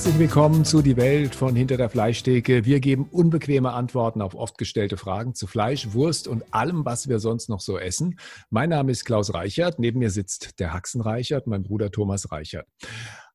Herzlich willkommen zu Die Welt von Hinter der Fleischtheke. Wir geben unbequeme Antworten auf oft gestellte Fragen zu Fleisch, Wurst und allem, was wir sonst noch so essen. Mein Name ist Klaus Reichert. Neben mir sitzt der Haxen Reichert, mein Bruder Thomas Reichert.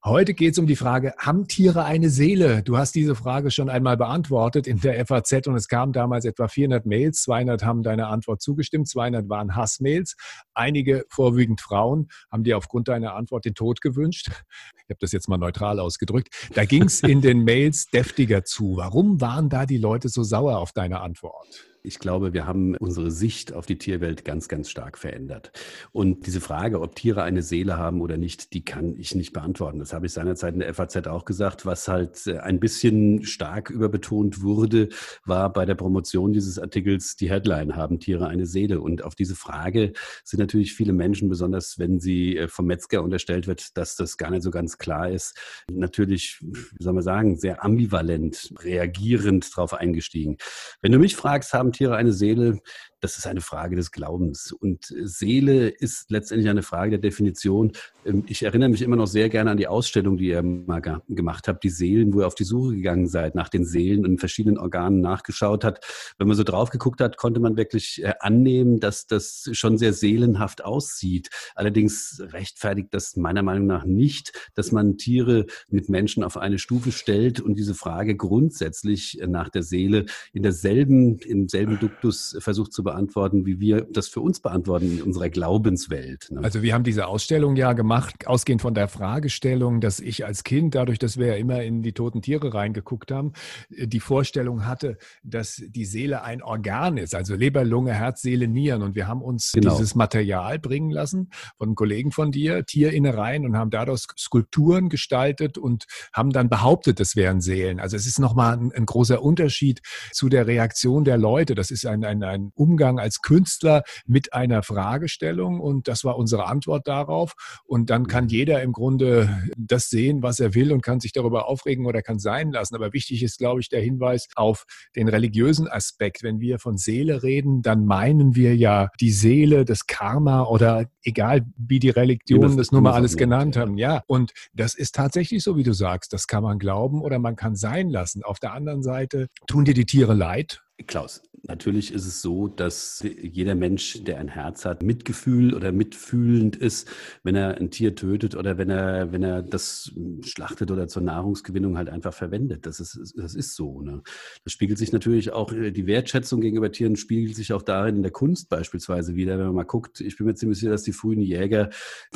Heute geht es um die Frage, haben Tiere eine Seele? Du hast diese Frage schon einmal beantwortet in der FAZ und es kamen damals etwa 400 Mails. 200 haben deiner Antwort zugestimmt, 200 waren Hassmails. Einige, vorwiegend Frauen, haben dir aufgrund deiner Antwort den Tod gewünscht. Ich habe das jetzt mal neutral ausgedrückt. Da ging es in den Mails deftiger zu. Warum waren da die Leute so sauer auf deine Antwort? Ich glaube, wir haben unsere Sicht auf die Tierwelt ganz, ganz stark verändert. Und diese Frage, ob Tiere eine Seele haben oder nicht, die kann ich nicht beantworten. Das habe ich seinerzeit in der FAZ auch gesagt. Was halt äh, ein bisschen stark überbetont wurde, war bei der Promotion dieses Artikels die Headline, haben Tiere eine Seele? Und auf diese Frage sind natürlich viele Menschen, besonders wenn sie äh, vom Metzger unterstellt wird, dass das gar nicht so ganz klar ist, natürlich, wie soll man sagen, sehr ambivalent reagierend darauf eingestiegen. Wenn du mich fragst, haben Tiere eine Seele? das ist eine Frage des Glaubens. Und Seele ist letztendlich eine Frage der Definition. Ähm, ich erinnere mich immer noch sehr gerne an die Ausstellung, die ihr mal gemacht habt, die Seelen, wo ihr auf die Suche gegangen seid, nach den Seelen und verschiedenen Organen nachgeschaut hat. Wenn man so drauf geguckt hat, konnte man wirklich äh, annehmen, dass das schon sehr seelenhaft aussieht. Allerdings rechtfertigt das meiner Meinung nach nicht, dass man Tiere mit Menschen auf eine Stufe stellt und diese Frage grundsätzlich nach der Seele in derselben, im selben Duktus versucht zu beantworten, wie wir das für uns beantworten in unserer Glaubenswelt. Ne? Also wir haben diese Ausstellung ja gemacht, ausgehend von der Fragestellung, dass ich als Kind, dadurch, dass wir ja immer in die toten Tiere reingeguckt haben, äh, die Vorstellung hatte, dass die Seele ein Organ ist, also Leber, Lunge, Herz, Seele, Nieren. Und wir haben uns genau. dieses Material bringen lassen von einem Kollegen von dir, Tierinnereien, und haben dadurch Skulpturen gestaltet und haben dann behauptet, das wären Seelen. Also es ist nochmal ein, ein großer Unterschied zu der Reaktion der Leute. Das ist ein, ein, ein um Umgang als Künstler mit einer Fragestellung und das war unsere Antwort darauf. Und dann kann mhm. jeder im Grunde das sehen, was er will und kann sich darüber aufregen oder kann sein lassen. Aber wichtig ist, glaube ich, der Hinweis auf den religiösen Aspekt. Wenn wir von Seele reden, dann meinen wir ja die Seele, das Karma oder egal, wie die Religionen das nun mal alles genannt haben. Ja, und das ist tatsächlich so, wie du sagst. Das kann man glauben oder man kann sein lassen. Auf der anderen Seite tun dir die Tiere leid Klaus, natürlich ist es so, dass jeder Mensch, der ein Herz hat, Mitgefühl oder mitfühlend ist, wenn er ein Tier tötet oder wenn er, wenn er das schlachtet oder zur Nahrungsgewinnung halt einfach verwendet. Das ist, das ist so. Ne? Das spiegelt sich natürlich auch, äh, die Wertschätzung gegenüber Tieren spiegelt sich auch darin in der Kunst beispielsweise wieder. Wenn man mal guckt, ich bin mir ziemlich sicher, dass die frühen Jäger,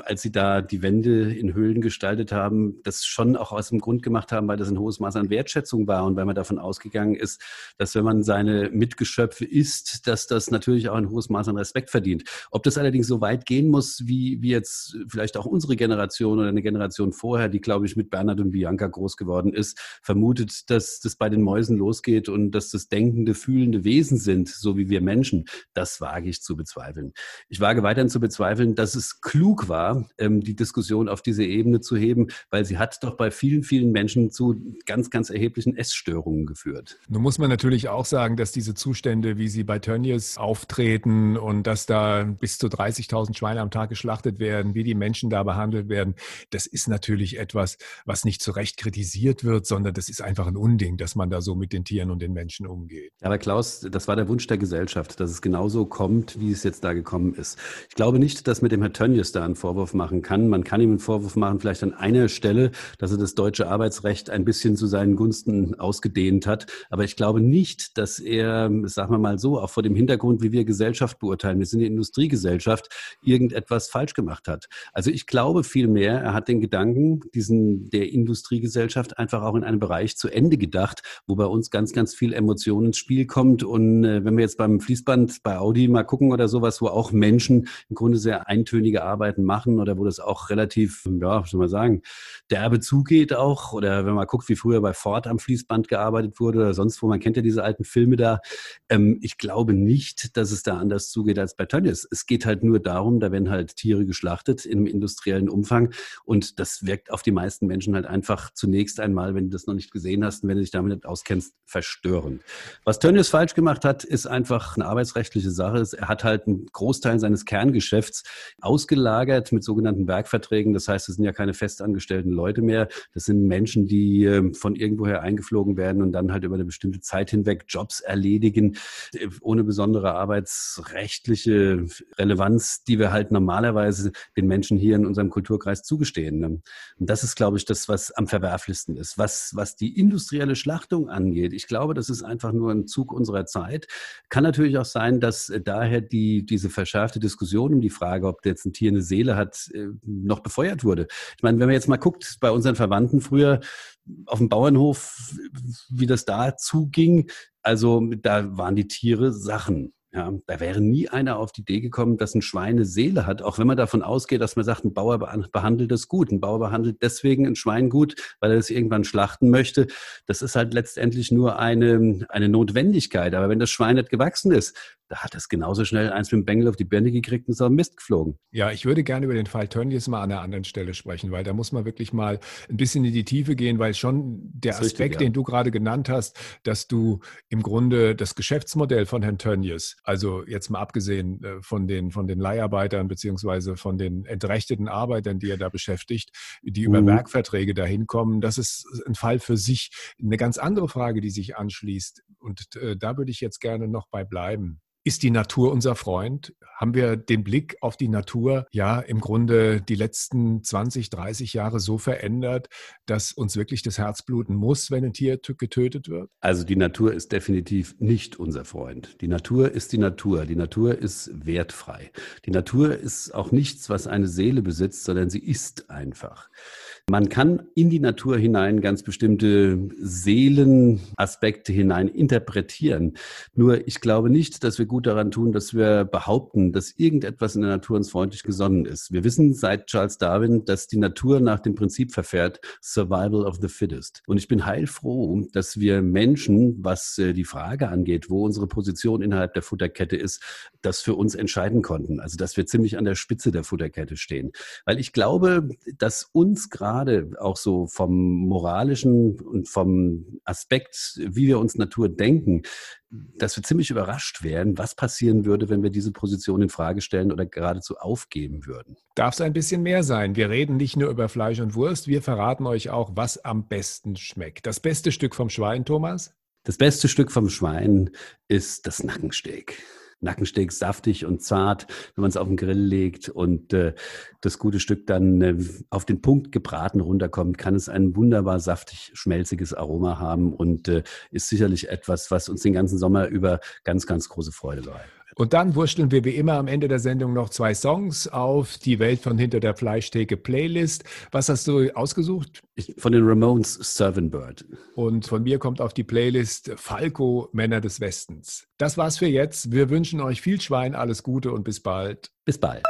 als sie da die Wände in Höhlen gestaltet haben, das schon auch aus dem Grund gemacht haben, weil das ein hohes Maß an Wertschätzung war und weil man davon ausgegangen ist, dass wenn man seine seine Mitgeschöpfe ist, dass das natürlich auch ein hohes Maß an Respekt verdient. Ob das allerdings so weit gehen muss, wie, wie jetzt vielleicht auch unsere Generation oder eine Generation vorher, die, glaube ich, mit Bernhard und Bianca groß geworden ist, vermutet, dass das bei den Mäusen losgeht und dass das denkende, fühlende Wesen sind, so wie wir Menschen, das wage ich zu bezweifeln. Ich wage weiterhin zu bezweifeln, dass es klug war, ähm, die Diskussion auf diese Ebene zu heben, weil sie hat doch bei vielen, vielen Menschen zu ganz, ganz erheblichen Essstörungen geführt. Nun muss man natürlich auch sagen, dass diese Zustände, wie sie bei Tönnies auftreten und dass da bis zu 30.000 Schweine am Tag geschlachtet werden, wie die Menschen da behandelt werden, das ist natürlich etwas, was nicht zu Recht kritisiert wird, sondern das ist einfach ein Unding, dass man da so mit den Tieren und den Menschen umgeht. Aber Klaus, das war der Wunsch der Gesellschaft, dass es genauso kommt, wie es jetzt da gekommen ist. Ich glaube nicht, dass mit dem Herr Tönnies da einen Vorwurf machen kann. Man kann ihm einen Vorwurf machen, vielleicht an einer Stelle, dass er das deutsche Arbeitsrecht ein bisschen zu seinen Gunsten ausgedehnt hat. Aber ich glaube nicht, dass er, sagen wir mal so, auch vor dem Hintergrund, wie wir Gesellschaft beurteilen, wir sind eine Industriegesellschaft, irgendetwas falsch gemacht hat. Also ich glaube vielmehr, er hat den Gedanken, diesen der Industriegesellschaft einfach auch in einem Bereich zu Ende gedacht, wo bei uns ganz, ganz viel Emotion ins Spiel kommt. Und äh, wenn wir jetzt beim Fließband bei Audi mal gucken oder sowas, wo auch Menschen im Grunde sehr eintönige Arbeiten machen oder wo das auch relativ, ja, soll man sagen, derbe zugeht auch. Oder wenn man guckt, wie früher bei Ford am Fließband gearbeitet wurde oder sonst wo, man kennt ja diese alten Filme da. Ähm, ich glaube nicht, dass es da anders zugeht als bei Tönnies. Es geht halt nur darum, da werden halt Tiere geschlachtet im industriellen Umfang und das wirkt auf die meisten Menschen halt einfach zunächst einmal, wenn du das noch nicht gesehen hast und wenn du dich damit nicht auskennst, verstörend. Was Tönnies falsch gemacht hat, ist einfach eine arbeitsrechtliche Sache. Er hat halt einen Großteil seines Kerngeschäfts ausgelagert mit sogenannten Werkverträgen. Das heißt, es sind ja keine festangestellten Leute mehr. Das sind Menschen, die ähm, von irgendwoher eingeflogen werden und dann halt über eine bestimmte Zeit hinweg Jobs erledigen, ohne besondere arbeitsrechtliche Relevanz, die wir halt normalerweise den Menschen hier in unserem Kulturkreis zugestehen. Und das ist, glaube ich, das, was am verwerflichsten ist. Was, was die industrielle Schlachtung angeht, ich glaube, das ist einfach nur ein Zug unserer Zeit. Kann natürlich auch sein, dass äh, daher die, diese verschärfte Diskussion um die Frage, ob jetzt ein Tier eine Seele hat, äh, noch befeuert wurde. Ich meine, wenn man jetzt mal guckt, bei unseren Verwandten früher auf dem Bauernhof, wie das da zuging, also da waren die Tiere Sachen. Ja, da wäre nie einer auf die Idee gekommen, dass ein Schwein eine Seele hat, auch wenn man davon ausgeht, dass man sagt, ein Bauer behandelt es gut. Ein Bauer behandelt deswegen ein Schwein gut, weil er es irgendwann schlachten möchte. Das ist halt letztendlich nur eine, eine Notwendigkeit. Aber wenn das Schwein nicht gewachsen ist, da hat es genauso schnell eins mit dem Bengel auf die Birne gekriegt und ist auf Mist geflogen. Ja, ich würde gerne über den Fall Tönnies mal an einer anderen Stelle sprechen, weil da muss man wirklich mal ein bisschen in die Tiefe gehen, weil schon der Aspekt, richtig, ja. den du gerade genannt hast, dass du im Grunde das Geschäftsmodell von Herrn Tönnies, also jetzt mal abgesehen äh, von den, von den Leiharbeitern beziehungsweise von den entrechteten Arbeitern, die er da beschäftigt, die über mhm. Werkverträge dahin kommen, das ist ein Fall für sich. Eine ganz andere Frage, die sich anschließt. Und äh, da würde ich jetzt gerne noch bei bleiben. Ist die Natur unser Freund? Haben wir den Blick auf die Natur ja im Grunde die letzten 20, 30 Jahre so verändert, dass uns wirklich das Herz bluten muss, wenn ein Tier getötet wird? Also die Natur ist definitiv nicht unser Freund. Die Natur ist die Natur. Die Natur ist wertfrei. Die Natur ist auch nichts, was eine Seele besitzt, sondern sie ist einfach. Man kann in die Natur hinein ganz bestimmte Seelenaspekte hinein interpretieren. Nur ich glaube nicht, dass wir gut daran tun, dass wir behaupten, dass irgendetwas in der Natur uns freundlich gesonnen ist. Wir wissen seit Charles Darwin, dass die Natur nach dem Prinzip verfährt, Survival of the Fittest. Und ich bin heilfroh, dass wir Menschen, was äh, die Frage angeht, wo unsere Position innerhalb der Futterkette ist, das für uns entscheiden konnten. Also dass wir ziemlich an der Spitze der Futterkette stehen. Weil ich glaube, dass uns gerade gerade auch so vom moralischen und vom Aspekt, wie wir uns Natur denken, dass wir ziemlich überrascht wären, was passieren würde, wenn wir diese Position in Frage stellen oder geradezu aufgeben würden. Darf es ein bisschen mehr sein? Wir reden nicht nur über Fleisch und Wurst, wir verraten euch auch, was am besten schmeckt. Das beste Stück vom Schwein, Thomas? Das beste Stück vom Schwein ist das Nackensteak. Nackensteak saftig und zart, wenn man es auf den Grill legt und äh, das gute Stück dann äh, auf den Punkt gebraten runterkommt, kann es ein wunderbar saftig schmelziges Aroma haben und äh, ist sicherlich etwas, was uns den ganzen Sommer über ganz, ganz große Freude bereitet. Und dann wursteln wir wie immer am Ende der Sendung noch zwei Songs auf die Welt von hinter der Fleischtheke Playlist. Was hast du ausgesucht? Von den Ramones Servant Bird. Und von mir kommt auf die Playlist Falco Männer des Westens. Das war's für jetzt. Wir wünschen euch viel Schwein, alles Gute und bis bald. Bis bald.